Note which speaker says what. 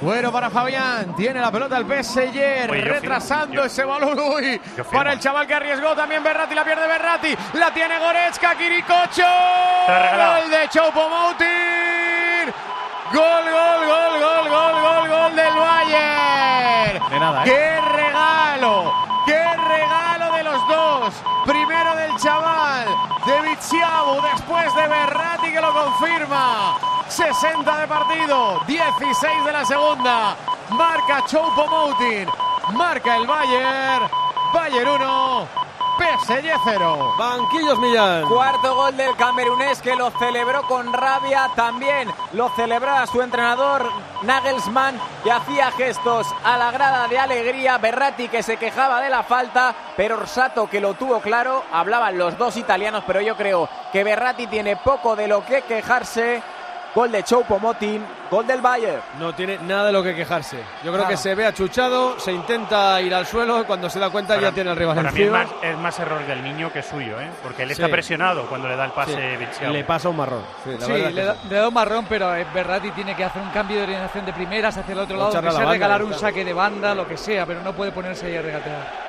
Speaker 1: Bueno para Fabián, tiene la pelota el PSG,
Speaker 2: Oye,
Speaker 1: retrasando
Speaker 2: yo-
Speaker 1: ese balón. Uy, para el chaval que arriesgó también Berratti, la pierde Berratti, la tiene Goretzka, Kirikocho. Gol de Choupo-Moting. Gol, gol, gol, gol, gol, gol, gol del Bayern.
Speaker 3: De nada, ¿eh?
Speaker 1: ¡Qué regalo! ¡Qué regalo de los dos! Primero del chaval, de Vichiabu, después de Berratti que lo confirma. 60 de partido, 16 de la segunda. Marca Choupo-Moting, marca el Bayern. Bayern 1, PSG 0.
Speaker 4: Banquillos Millán.
Speaker 5: Cuarto gol del camerunés que lo celebró con rabia. También lo celebraba su entrenador Nagelsmann que hacía gestos a la grada de alegría. Berratti que se quejaba de la falta, pero Orsato que lo tuvo claro. Hablaban los dos italianos, pero yo creo que Berratti tiene poco de lo que quejarse. Gol de Choupo-Moting, gol del Bayern.
Speaker 4: No tiene nada de lo que quejarse. Yo creo que se ve achuchado, se intenta ir al suelo y cuando se da cuenta ya tiene al rival
Speaker 2: Para mí es más, es más error del niño que suyo, ¿eh? porque él está
Speaker 4: Sí.
Speaker 2: presionado cuando le da el
Speaker 4: Sí,
Speaker 2: pase Vichiabu.
Speaker 4: le pasa un marrón. Sí, la
Speaker 3: Sí,
Speaker 4: verdad es
Speaker 3: le da,
Speaker 4: sí.
Speaker 3: le da un marrón, pero eh, Berratti tiene que hacer un cambio de orientación de primeras hacia el otro
Speaker 4: O
Speaker 3: lado, que
Speaker 4: la
Speaker 3: regalar un
Speaker 4: claro.
Speaker 3: saque de banda, lo que sea, pero no puede ponerse ahí a regatear.